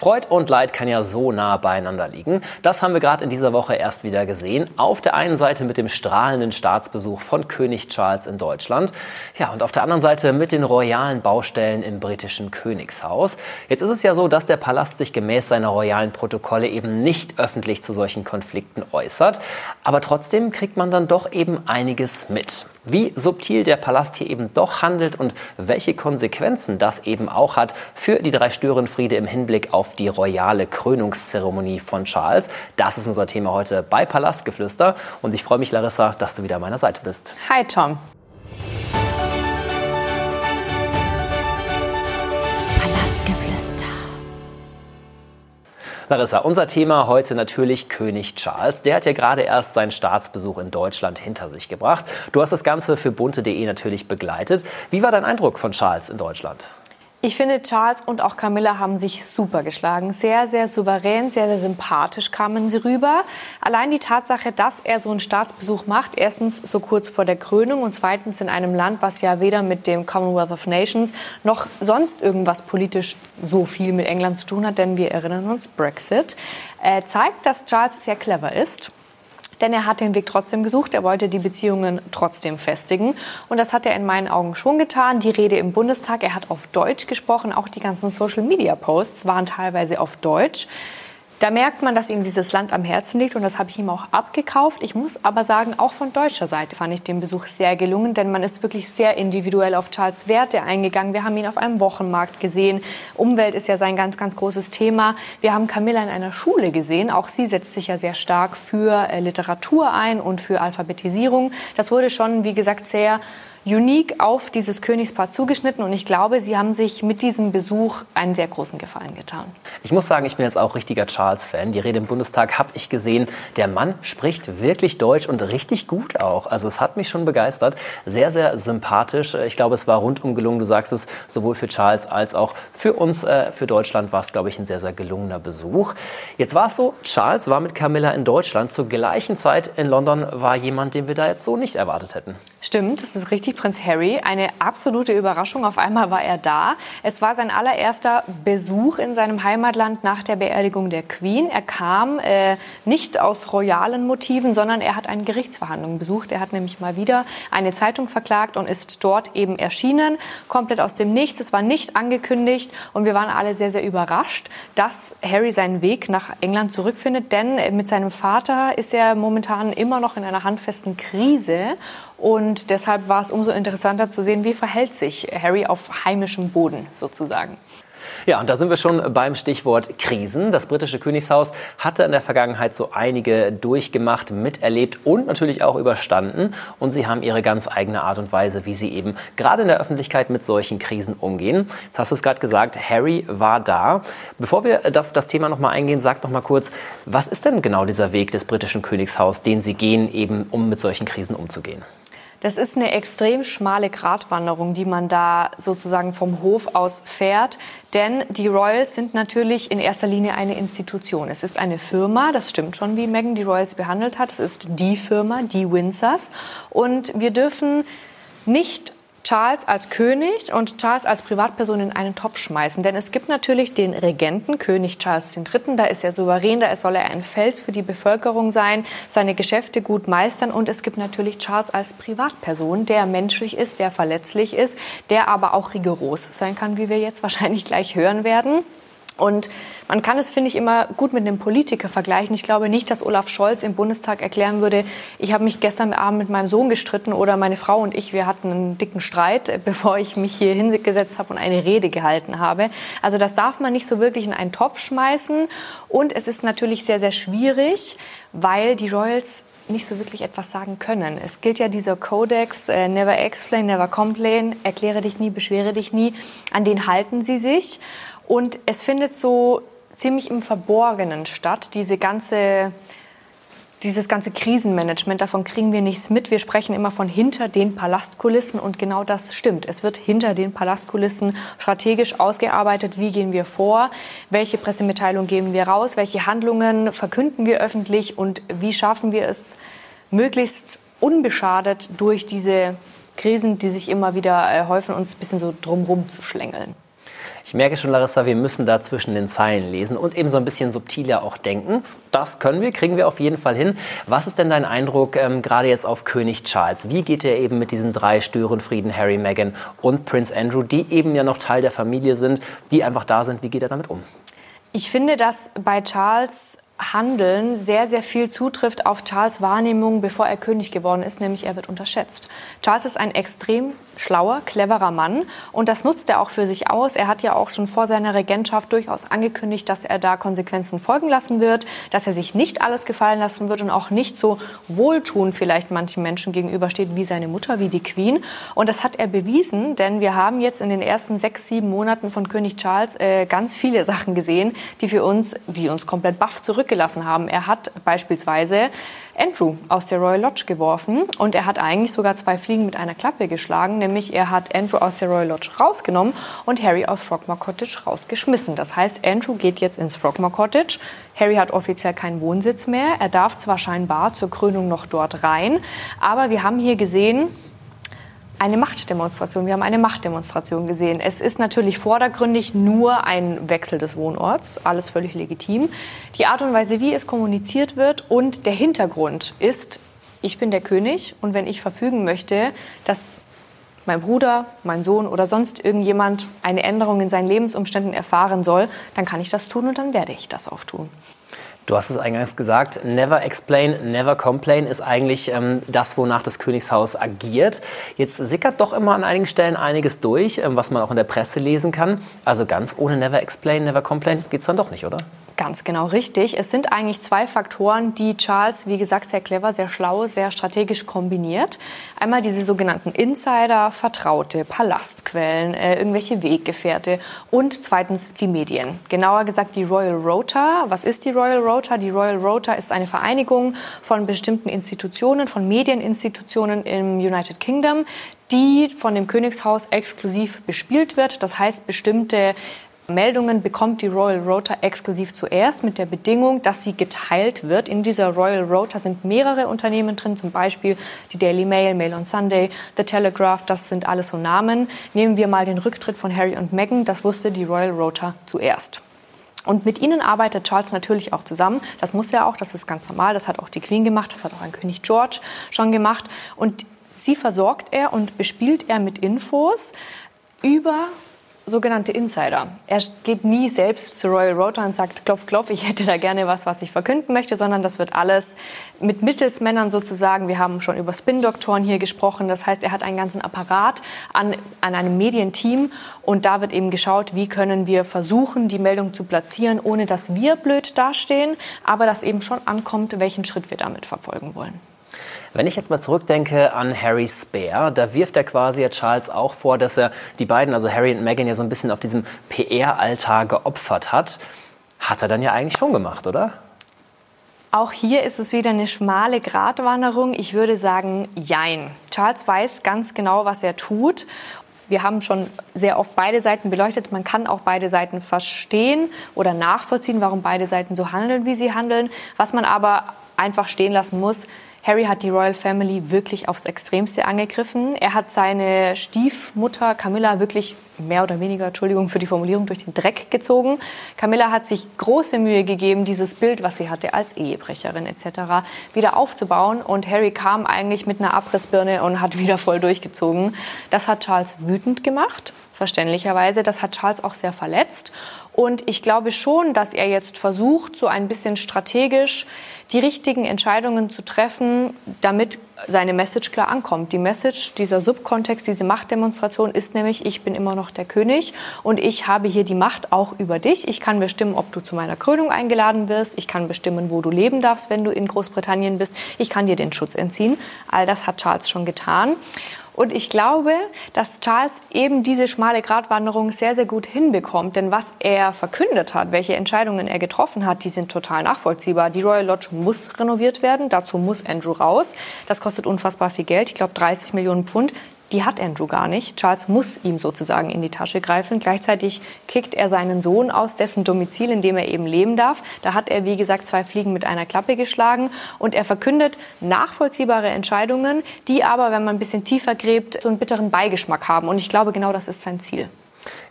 Freud und Leid kann ja so nah beieinander liegen. Das haben wir gerade in dieser Woche erst wieder gesehen. Auf der einen Seite mit dem strahlenden Staatsbesuch von König Charles in Deutschland. Ja, und auf der anderen Seite mit den royalen Baustellen im britischen Königshaus. Jetzt ist es ja so, dass der Palast sich gemäß seiner royalen Protokolle eben nicht öffentlich zu solchen Konflikten äußert. Aber trotzdem kriegt man dann doch eben einiges mit. Wie subtil der Palast hier eben doch handelt und welche Konsequenzen das eben auch hat für die drei Störenfriede im Hinblick auf die royale Krönungszeremonie von Charles. Das ist unser Thema heute bei Palastgeflüster. Und ich freue mich, Larissa, dass du wieder an meiner Seite bist. Hi, Tom. Larissa, unser Thema heute natürlich König Charles. Der hat ja gerade erst seinen Staatsbesuch in Deutschland hinter sich gebracht. Du hast das Ganze für bunte.de natürlich begleitet. Wie war dein Eindruck von Charles in Deutschland? Ich finde, Charles und auch Camilla haben sich super geschlagen. Sehr, sehr souverän, sehr, sehr sympathisch kamen sie rüber. Allein die Tatsache, dass er so einen Staatsbesuch macht, erstens so kurz vor der Krönung und zweitens in einem Land, was ja weder mit dem Commonwealth of Nations noch sonst irgendwas politisch so viel mit England zu tun hat, denn wir erinnern uns, Brexit, äh, zeigt, dass Charles sehr clever ist denn er hat den Weg trotzdem gesucht. Er wollte die Beziehungen trotzdem festigen. Und das hat er in meinen Augen schon getan. Die Rede im Bundestag, er hat auf Deutsch gesprochen. Auch die ganzen Social-Media-Posts waren teilweise auf Deutsch. Da merkt man, dass ihm dieses Land am Herzen liegt und das habe ich ihm auch abgekauft. Ich muss aber sagen, auch von deutscher Seite fand ich den Besuch sehr gelungen, denn man ist wirklich sehr individuell auf Charles Werte eingegangen. Wir haben ihn auf einem Wochenmarkt gesehen. Umwelt ist ja sein ganz, ganz großes Thema. Wir haben Camilla in einer Schule gesehen. Auch sie setzt sich ja sehr stark für äh, Literatur ein und für Alphabetisierung. Das wurde schon, wie gesagt, sehr unique auf dieses Königspaar zugeschnitten und ich glaube, sie haben sich mit diesem Besuch einen sehr großen Gefallen getan. Ich muss sagen, ich bin jetzt auch richtiger Charles-Fan. Die Rede im Bundestag habe ich gesehen. Der Mann spricht wirklich Deutsch und richtig gut auch. Also es hat mich schon begeistert. Sehr, sehr sympathisch. Ich glaube, es war rundum gelungen. Du sagst es, sowohl für Charles als auch für uns, äh, für Deutschland war es, glaube ich, ein sehr, sehr gelungener Besuch. Jetzt war es so, Charles war mit Camilla in Deutschland. Zur gleichen Zeit in London war jemand, den wir da jetzt so nicht erwartet hätten. Stimmt, das ist richtig. Prinz Harry. Eine absolute Überraschung. Auf einmal war er da. Es war sein allererster Besuch in seinem Heimatland nach der Beerdigung der Queen. Er kam äh, nicht aus royalen Motiven, sondern er hat eine Gerichtsverhandlung besucht. Er hat nämlich mal wieder eine Zeitung verklagt und ist dort eben erschienen, komplett aus dem Nichts. Es war nicht angekündigt und wir waren alle sehr, sehr überrascht, dass Harry seinen Weg nach England zurückfindet. Denn mit seinem Vater ist er momentan immer noch in einer handfesten Krise und deshalb war es umso interessanter zu sehen, wie verhält sich Harry auf heimischem Boden sozusagen. Ja, und da sind wir schon beim Stichwort Krisen. Das britische Königshaus hatte in der Vergangenheit so einige durchgemacht, miterlebt und natürlich auch überstanden. Und sie haben ihre ganz eigene Art und Weise, wie sie eben gerade in der Öffentlichkeit mit solchen Krisen umgehen. Jetzt hast du es gerade gesagt, Harry war da. Bevor wir auf das Thema nochmal eingehen, sag noch mal kurz, was ist denn genau dieser Weg des britischen Königshaus, den sie gehen, eben um mit solchen Krisen umzugehen? Das ist eine extrem schmale Gratwanderung, die man da sozusagen vom Hof aus fährt. Denn die Royals sind natürlich in erster Linie eine Institution. Es ist eine Firma, das stimmt schon, wie Meghan die Royals behandelt hat. Es ist die Firma, die Windsors. Und wir dürfen nicht Charles als König und Charles als Privatperson in einen Topf schmeißen. Denn es gibt natürlich den Regenten, König Charles III., da ist er souverän, da soll er ein Fels für die Bevölkerung sein, seine Geschäfte gut meistern. Und es gibt natürlich Charles als Privatperson, der menschlich ist, der verletzlich ist, der aber auch rigoros sein kann, wie wir jetzt wahrscheinlich gleich hören werden. Und man kann es, finde ich, immer gut mit einem Politiker vergleichen. Ich glaube nicht, dass Olaf Scholz im Bundestag erklären würde, ich habe mich gestern Abend mit meinem Sohn gestritten oder meine Frau und ich, wir hatten einen dicken Streit, bevor ich mich hier hingesetzt habe und eine Rede gehalten habe. Also das darf man nicht so wirklich in einen Topf schmeißen. Und es ist natürlich sehr, sehr schwierig, weil die Royals nicht so wirklich etwas sagen können. Es gilt ja dieser Kodex, äh, never explain, never complain, erkläre dich nie, beschwere dich nie, an den halten sie sich. Und es findet so ziemlich im Verborgenen statt, diese ganze, dieses ganze Krisenmanagement, davon kriegen wir nichts mit. Wir sprechen immer von hinter den Palastkulissen und genau das stimmt. Es wird hinter den Palastkulissen strategisch ausgearbeitet, wie gehen wir vor, welche Pressemitteilung geben wir raus, welche Handlungen verkünden wir öffentlich und wie schaffen wir es möglichst unbeschadet durch diese Krisen, die sich immer wieder äh, häufen, uns ein bisschen so drumherum zu schlängeln. Ich merke schon, Larissa, wir müssen da zwischen den Zeilen lesen und eben so ein bisschen subtiler auch denken. Das können wir, kriegen wir auf jeden Fall hin. Was ist denn dein Eindruck ähm, gerade jetzt auf König Charles? Wie geht er eben mit diesen drei Störenfrieden, Harry, Meghan und Prince Andrew, die eben ja noch Teil der Familie sind, die einfach da sind? Wie geht er damit um? Ich finde, dass bei Charles Handeln sehr, sehr viel zutrifft auf Charles Wahrnehmung, bevor er König geworden ist, nämlich er wird unterschätzt. Charles ist ein extrem schlauer, cleverer Mann und das nutzt er auch für sich aus. Er hat ja auch schon vor seiner Regentschaft durchaus angekündigt, dass er da Konsequenzen folgen lassen wird, dass er sich nicht alles gefallen lassen wird und auch nicht so wohltun vielleicht manchen Menschen gegenübersteht wie seine Mutter, wie die Queen. Und das hat er bewiesen, denn wir haben jetzt in den ersten sechs, sieben Monaten von König Charles äh, ganz viele Sachen gesehen, die für uns, die uns komplett baff zurückgelassen haben. Er hat beispielsweise Andrew aus der Royal Lodge geworfen und er hat eigentlich sogar zwei Fliegen mit einer Klappe geschlagen, nämlich er hat Andrew aus der Royal Lodge rausgenommen und Harry aus Frogmore Cottage rausgeschmissen. Das heißt, Andrew geht jetzt ins Frogmore Cottage. Harry hat offiziell keinen Wohnsitz mehr. Er darf zwar scheinbar zur Krönung noch dort rein, aber wir haben hier gesehen, eine Machtdemonstration. Wir haben eine Machtdemonstration gesehen. Es ist natürlich vordergründig nur ein Wechsel des Wohnorts, alles völlig legitim. Die Art und Weise, wie es kommuniziert wird und der Hintergrund ist, ich bin der König und wenn ich verfügen möchte, dass mein Bruder, mein Sohn oder sonst irgendjemand eine Änderung in seinen Lebensumständen erfahren soll, dann kann ich das tun und dann werde ich das auch tun. Du hast es eingangs gesagt, never explain, never complain ist eigentlich ähm, das, wonach das Königshaus agiert. Jetzt sickert doch immer an einigen Stellen einiges durch, ähm, was man auch in der Presse lesen kann. Also ganz ohne never explain, never complain geht es dann doch nicht, oder? Ganz genau richtig. Es sind eigentlich zwei Faktoren, die Charles, wie gesagt, sehr clever, sehr schlau, sehr strategisch kombiniert. Einmal diese sogenannten Insider, Vertraute, Palastquellen, äh, irgendwelche Weggefährte und zweitens die Medien. Genauer gesagt die Royal Rota. Was ist die Royal Rota? Die Royal Rota ist eine Vereinigung von bestimmten Institutionen, von Medieninstitutionen im United Kingdom, die von dem Königshaus exklusiv bespielt wird. Das heißt, bestimmte Meldungen bekommt die Royal Rota exklusiv zuerst mit der Bedingung, dass sie geteilt wird. In dieser Royal Rota sind mehrere Unternehmen drin, zum Beispiel die Daily Mail, Mail on Sunday, The Telegraph, das sind alles so Namen. Nehmen wir mal den Rücktritt von Harry und Meghan, das wusste die Royal Rota zuerst. Und mit ihnen arbeitet Charles natürlich auch zusammen. Das muss er auch, das ist ganz normal. Das hat auch die Queen gemacht, das hat auch ein König George schon gemacht. Und sie versorgt er und bespielt er mit Infos über sogenannte Insider. Er geht nie selbst zu Royal Rota und sagt, klopf, klopf, ich hätte da gerne was, was ich verkünden möchte, sondern das wird alles mit Mittelsmännern sozusagen. Wir haben schon über Spin-Doktoren hier gesprochen. Das heißt, er hat einen ganzen Apparat an, an einem Medienteam und da wird eben geschaut, wie können wir versuchen, die Meldung zu platzieren, ohne dass wir blöd dastehen, aber dass eben schon ankommt, welchen Schritt wir damit verfolgen wollen. Wenn ich jetzt mal zurückdenke an Harry Spare, da wirft er quasi ja Charles auch vor, dass er die beiden, also Harry und Meghan, ja so ein bisschen auf diesem PR-Altar geopfert hat. Hat er dann ja eigentlich schon gemacht, oder? Auch hier ist es wieder eine schmale Gratwanderung. Ich würde sagen, jein. Charles weiß ganz genau, was er tut. Wir haben schon sehr oft beide Seiten beleuchtet. Man kann auch beide Seiten verstehen oder nachvollziehen, warum beide Seiten so handeln, wie sie handeln. Was man aber einfach stehen lassen muss, Harry hat die Royal Family wirklich aufs Extremste angegriffen. Er hat seine Stiefmutter Camilla wirklich mehr oder weniger, Entschuldigung für die Formulierung, durch den Dreck gezogen. Camilla hat sich große Mühe gegeben, dieses Bild, was sie hatte als Ehebrecherin etc., wieder aufzubauen. Und Harry kam eigentlich mit einer Abrissbirne und hat wieder voll durchgezogen. Das hat Charles wütend gemacht verständlicherweise. Das hat Charles auch sehr verletzt. Und ich glaube schon, dass er jetzt versucht, so ein bisschen strategisch die richtigen Entscheidungen zu treffen, damit seine Message klar ankommt. Die Message, dieser Subkontext, diese Machtdemonstration ist nämlich, ich bin immer noch der König und ich habe hier die Macht auch über dich. Ich kann bestimmen, ob du zu meiner Krönung eingeladen wirst. Ich kann bestimmen, wo du leben darfst, wenn du in Großbritannien bist. Ich kann dir den Schutz entziehen. All das hat Charles schon getan. Und ich glaube, dass Charles eben diese schmale Gratwanderung sehr, sehr gut hinbekommt. Denn was er verkündet hat, welche Entscheidungen er getroffen hat, die sind total nachvollziehbar. Die Royal Lodge muss renoviert werden. Dazu muss Andrew raus. Das kostet unfassbar viel Geld. Ich glaube 30 Millionen Pfund die hat Andrew gar nicht. Charles muss ihm sozusagen in die Tasche greifen. Gleichzeitig kickt er seinen Sohn aus dessen Domizil, in dem er eben leben darf. Da hat er, wie gesagt, zwei Fliegen mit einer Klappe geschlagen. Und er verkündet nachvollziehbare Entscheidungen, die aber, wenn man ein bisschen tiefer gräbt, so einen bitteren Beigeschmack haben. Und ich glaube, genau das ist sein Ziel.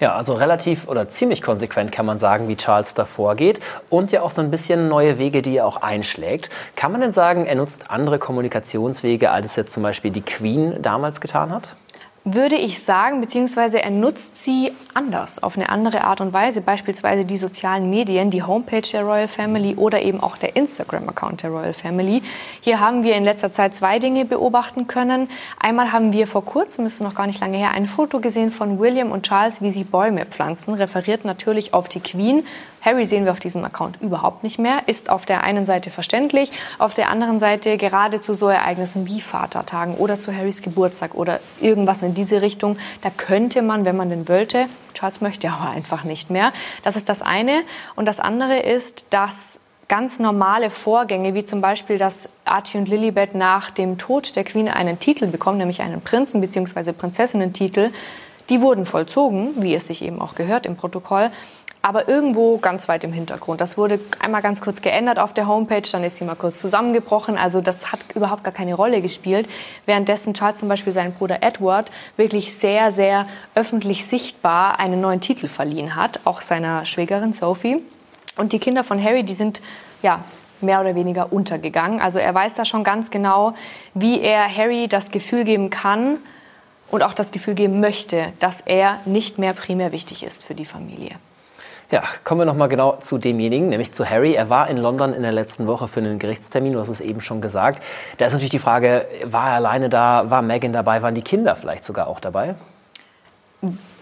Ja, also relativ oder ziemlich konsequent kann man sagen, wie Charles da vorgeht und ja auch so ein bisschen neue Wege, die er auch einschlägt. Kann man denn sagen, er nutzt andere Kommunikationswege, als es jetzt zum Beispiel die Queen damals getan hat? Würde ich sagen, beziehungsweise er nutzt sie anders, auf eine andere Art und Weise. Beispielsweise die sozialen Medien, die Homepage der Royal Family oder eben auch der Instagram-Account der Royal Family. Hier haben wir in letzter Zeit zwei Dinge beobachten können. Einmal haben wir vor kurzem, ist noch gar nicht lange her, ein Foto gesehen von William und Charles, wie sie Bäume pflanzen. Referiert natürlich auf die Queen. Harry sehen wir auf diesem Account überhaupt nicht mehr. Ist auf der einen Seite verständlich, auf der anderen Seite gerade zu so Ereignissen wie Vatertagen oder zu Harrys Geburtstag oder irgendwas in diese Richtung. Da könnte man, wenn man denn wollte, Charles möchte aber einfach nicht mehr. Das ist das eine. Und das andere ist, dass ganz normale Vorgänge, wie zum Beispiel, dass Archie und Lilibet nach dem Tod der Queen einen Titel bekommen, nämlich einen Prinzen- bzw. Prinzessinnen-Titel, die wurden vollzogen, wie es sich eben auch gehört im Protokoll aber irgendwo ganz weit im Hintergrund. Das wurde einmal ganz kurz geändert auf der Homepage, dann ist sie mal kurz zusammengebrochen. Also das hat überhaupt gar keine Rolle gespielt. Währenddessen Charles zum Beispiel seinen Bruder Edward wirklich sehr, sehr öffentlich sichtbar einen neuen Titel verliehen hat, auch seiner Schwägerin Sophie. Und die Kinder von Harry, die sind ja mehr oder weniger untergegangen. Also er weiß da schon ganz genau, wie er Harry das Gefühl geben kann und auch das Gefühl geben möchte, dass er nicht mehr primär wichtig ist für die Familie. Ja, kommen wir noch mal genau zu demjenigen, nämlich zu Harry. Er war in London in der letzten Woche für einen Gerichtstermin, du hast es eben schon gesagt. Da ist natürlich die Frage, war er alleine da, war Meghan dabei, waren die Kinder vielleicht sogar auch dabei?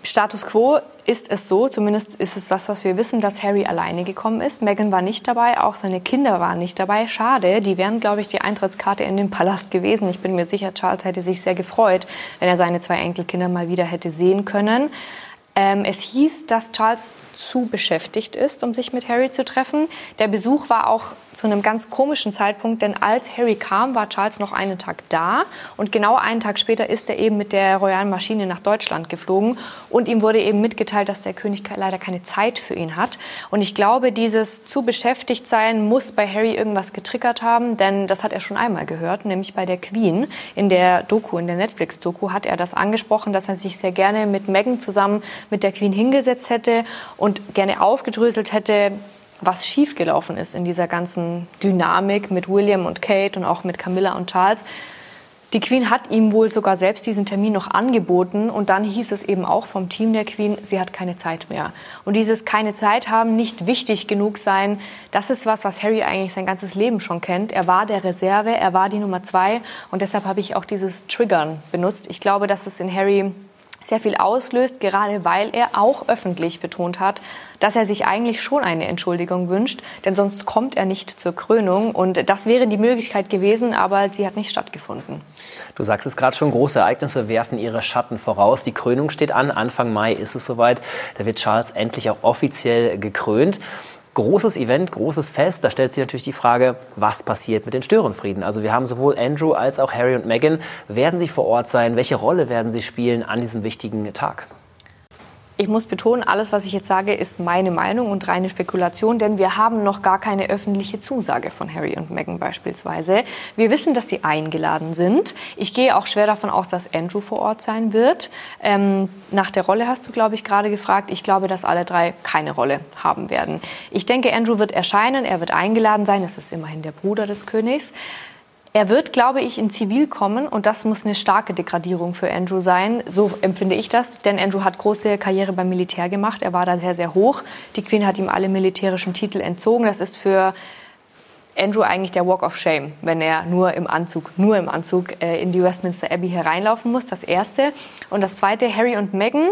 Status quo ist es so, zumindest ist es das, was wir wissen, dass Harry alleine gekommen ist. Meghan war nicht dabei, auch seine Kinder waren nicht dabei. Schade, die wären, glaube ich, die Eintrittskarte in den Palast gewesen. Ich bin mir sicher, Charles hätte sich sehr gefreut, wenn er seine zwei Enkelkinder mal wieder hätte sehen können. Ähm, es hieß, dass Charles zu beschäftigt ist, um sich mit Harry zu treffen. Der Besuch war auch zu einem ganz komischen Zeitpunkt, denn als Harry kam, war Charles noch einen Tag da und genau einen Tag später ist er eben mit der royalen Maschine nach Deutschland geflogen und ihm wurde eben mitgeteilt, dass der König leider keine Zeit für ihn hat. Und ich glaube, dieses zu beschäftigt sein muss bei Harry irgendwas getriggert haben, denn das hat er schon einmal gehört, nämlich bei der Queen in der Doku, in der Netflix-Doku hat er das angesprochen, dass er sich sehr gerne mit Meghan zusammen mit der Queen hingesetzt hätte und gerne aufgedröselt hätte, was schiefgelaufen ist in dieser ganzen Dynamik mit William und Kate und auch mit Camilla und Charles. Die Queen hat ihm wohl sogar selbst diesen Termin noch angeboten und dann hieß es eben auch vom Team der Queen, sie hat keine Zeit mehr. Und dieses keine Zeit haben, nicht wichtig genug sein, das ist was, was Harry eigentlich sein ganzes Leben schon kennt. Er war der Reserve, er war die Nummer zwei und deshalb habe ich auch dieses Triggern benutzt. Ich glaube, dass es in Harry sehr viel auslöst, gerade weil er auch öffentlich betont hat, dass er sich eigentlich schon eine Entschuldigung wünscht, denn sonst kommt er nicht zur Krönung. Und das wäre die Möglichkeit gewesen, aber sie hat nicht stattgefunden. Du sagst es gerade schon, große Ereignisse werfen ihre Schatten voraus. Die Krönung steht an, Anfang Mai ist es soweit. Da wird Charles endlich auch offiziell gekrönt großes Event, großes Fest. Da stellt sich natürlich die Frage, was passiert mit den Störenfrieden? Also wir haben sowohl Andrew als auch Harry und Meghan. Werden sie vor Ort sein? Welche Rolle werden sie spielen an diesem wichtigen Tag? Ich muss betonen, alles, was ich jetzt sage, ist meine Meinung und reine Spekulation, denn wir haben noch gar keine öffentliche Zusage von Harry und Meghan beispielsweise. Wir wissen, dass sie eingeladen sind. Ich gehe auch schwer davon aus, dass Andrew vor Ort sein wird. Ähm, nach der Rolle hast du, glaube ich, gerade gefragt. Ich glaube, dass alle drei keine Rolle haben werden. Ich denke, Andrew wird erscheinen, er wird eingeladen sein. Es ist immerhin der Bruder des Königs. Er wird, glaube ich, in Zivil kommen und das muss eine starke Degradierung für Andrew sein. So empfinde ich das, denn Andrew hat große Karriere beim Militär gemacht. Er war da sehr, sehr hoch. Die Queen hat ihm alle militärischen Titel entzogen. Das ist für Andrew eigentlich der Walk of Shame, wenn er nur im Anzug, nur im Anzug äh, in die Westminster Abbey hereinlaufen muss. Das erste. Und das zweite, Harry und Meghan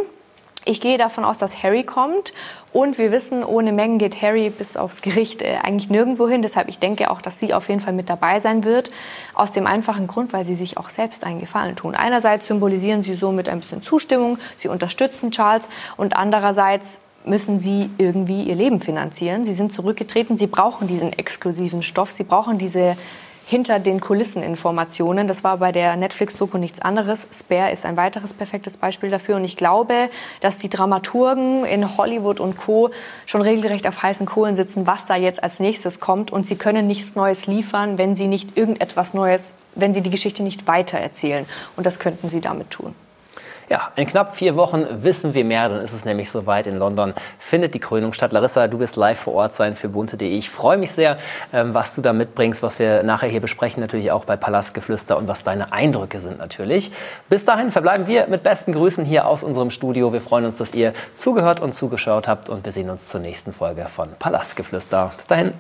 ich gehe davon aus, dass Harry kommt. Und wir wissen, ohne Meghan geht Harry bis aufs Gericht äh, eigentlich nirgendwo hin. Deshalb, ich denke auch, dass sie auf jeden Fall mit dabei sein wird. Aus dem einfachen Grund, weil sie sich auch selbst einen Gefallen tun. Einerseits symbolisieren sie somit ein bisschen Zustimmung. Sie unterstützen Charles. Und andererseits müssen sie irgendwie ihr Leben finanzieren. Sie sind zurückgetreten. Sie brauchen diesen exklusiven Stoff. Sie brauchen diese hinter den Kulissen Informationen. Das war bei der Netflix-Doku nichts anderes. Spare ist ein weiteres perfektes Beispiel dafür. Und ich glaube, dass die Dramaturgen in Hollywood und Co. schon regelrecht auf heißen Kohlen sitzen, was da jetzt als nächstes kommt. Und sie können nichts Neues liefern, wenn sie nicht irgendetwas Neues, wenn sie die Geschichte nicht weitererzählen. Und das könnten sie damit tun. Ja, in knapp vier Wochen wissen wir mehr, dann ist es nämlich soweit. In London findet die Krönung statt. Larissa, du wirst live vor Ort sein für bunte.de. Ich freue mich sehr, ähm, was du da mitbringst, was wir nachher hier besprechen, natürlich auch bei Palastgeflüster und was deine Eindrücke sind natürlich. Bis dahin verbleiben wir mit besten Grüßen hier aus unserem Studio. Wir freuen uns, dass ihr zugehört und zugeschaut habt und wir sehen uns zur nächsten Folge von Palastgeflüster. Bis dahin.